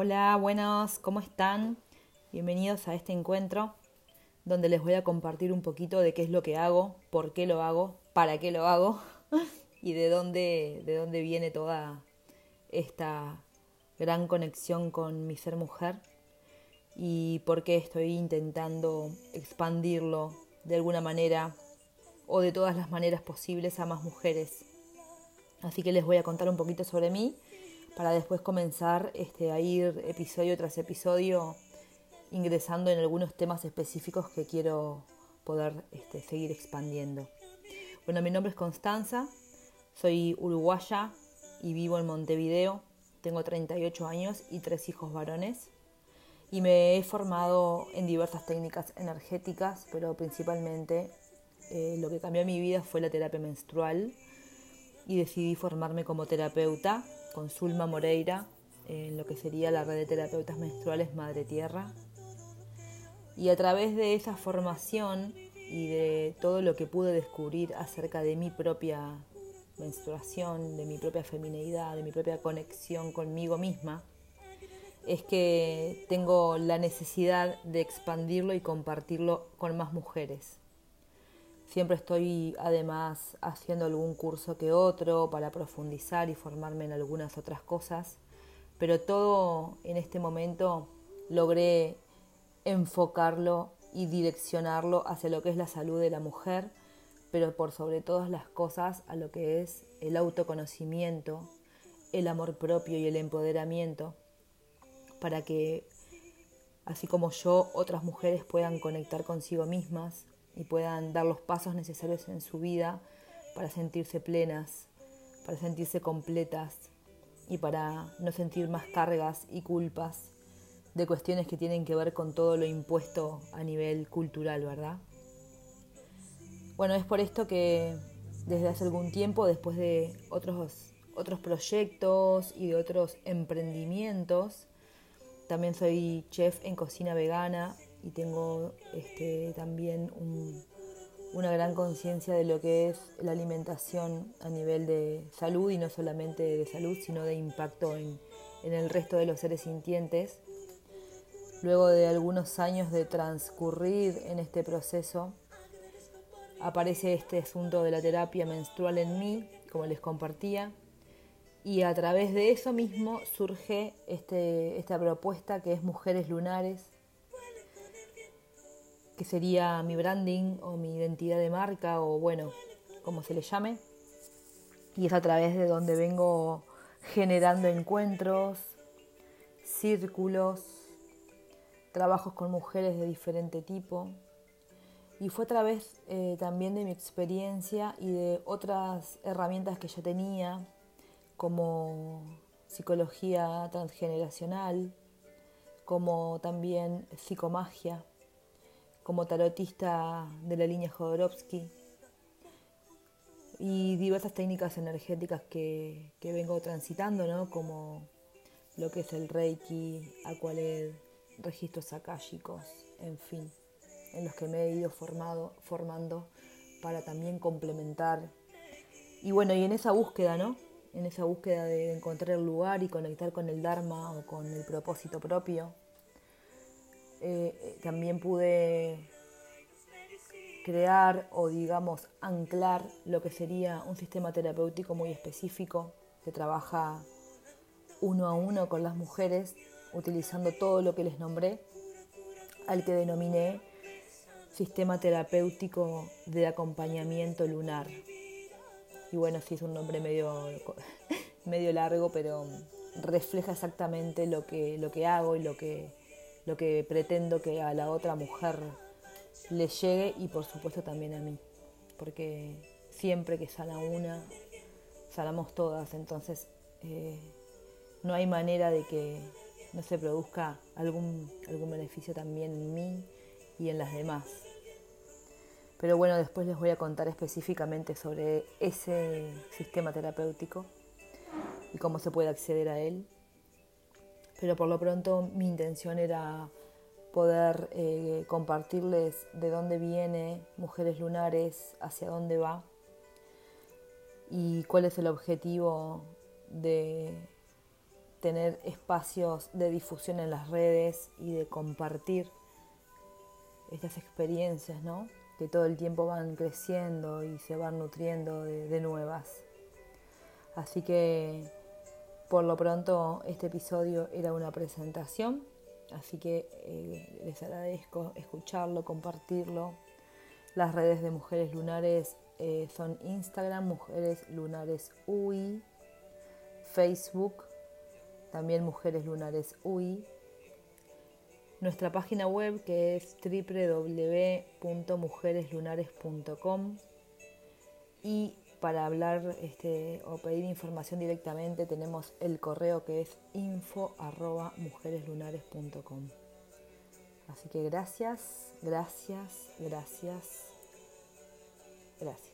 Hola, buenos, ¿cómo están? Bienvenidos a este encuentro donde les voy a compartir un poquito de qué es lo que hago, por qué lo hago, para qué lo hago y de dónde, de dónde viene toda esta gran conexión con mi ser mujer y por qué estoy intentando expandirlo de alguna manera o de todas las maneras posibles a más mujeres. Así que les voy a contar un poquito sobre mí para después comenzar este, a ir episodio tras episodio ingresando en algunos temas específicos que quiero poder este, seguir expandiendo. Bueno, mi nombre es Constanza, soy uruguaya y vivo en Montevideo, tengo 38 años y tres hijos varones y me he formado en diversas técnicas energéticas, pero principalmente eh, lo que cambió mi vida fue la terapia menstrual y decidí formarme como terapeuta con Zulma Moreira en lo que sería la red de terapeutas menstruales Madre Tierra. Y a través de esa formación y de todo lo que pude descubrir acerca de mi propia menstruación, de mi propia femineidad, de mi propia conexión conmigo misma, es que tengo la necesidad de expandirlo y compartirlo con más mujeres. Siempre estoy además haciendo algún curso que otro para profundizar y formarme en algunas otras cosas, pero todo en este momento logré enfocarlo y direccionarlo hacia lo que es la salud de la mujer, pero por sobre todas las cosas a lo que es el autoconocimiento, el amor propio y el empoderamiento, para que así como yo, otras mujeres puedan conectar consigo mismas, y puedan dar los pasos necesarios en su vida para sentirse plenas, para sentirse completas y para no sentir más cargas y culpas de cuestiones que tienen que ver con todo lo impuesto a nivel cultural, ¿verdad? Bueno, es por esto que desde hace algún tiempo, después de otros, otros proyectos y de otros emprendimientos, también soy chef en cocina vegana y tengo este, también una gran conciencia de lo que es la alimentación a nivel de salud y no solamente de salud, sino de impacto en, en el resto de los seres sintientes. Luego de algunos años de transcurrir en este proceso, aparece este asunto de la terapia menstrual en mí, como les compartía, y a través de eso mismo surge este, esta propuesta que es Mujeres Lunares, que sería mi branding o mi identidad de marca o bueno, como se le llame. Y es a través de donde vengo generando encuentros, círculos, trabajos con mujeres de diferente tipo. Y fue a través eh, también de mi experiencia y de otras herramientas que ya tenía, como psicología transgeneracional, como también psicomagia, como tarotista de la línea Jodorowsky y diversas técnicas energéticas que, vengo transitando, ¿no? como lo que es el Reiki, Aqualed, registros akáshicos, en fin, en los que me he ido formado, formando para también complementar. Y bueno, y en esa búsqueda, ¿no? En esa búsqueda de encontrar el lugar y conectar con el Dharma o con el propósito propio, eh, eh, también pude crear o digamos anclar lo que sería un sistema terapéutico muy específico que trabaja uno a uno con las mujeres utilizando todo lo que les nombré, al que denominé sistema terapéutico de acompañamiento lunar. Y bueno, sí es un nombre medio, medio largo, pero refleja exactamente lo que, lo que hago y lo que, lo que pretendo que a la otra mujer le llegue y por supuesto también a mí, porque siempre que sana una, sanamos todas, entonces eh, no hay manera de que no se produzca algún, algún beneficio también en mí y en las demás. Pero bueno, después les voy a contar específicamente sobre ese sistema terapéutico y cómo se puede acceder a él pero por lo pronto mi intención era poder eh, compartirles de dónde viene Mujeres Lunares, hacia dónde va y cuál es el objetivo de, tener espacios de difusión en las redes y de compartir estas experiencias, ¿no? Que todo el tiempo van creciendo y se van nutriendo de, nuevas. Así que por lo pronto este episodio era una presentación, así que eh, les agradezco escucharlo, compartirlo. Las redes de Mujeres Lunares eh, son Instagram, Mujeres Lunares UI, Facebook, también Mujeres Lunares UI. Nuestra página web que es www.mujereslunares.com y para hablar este, o pedir información directamente tenemos el correo que es info.mujereslunares.com. Así que gracias, gracias, gracias, gracias.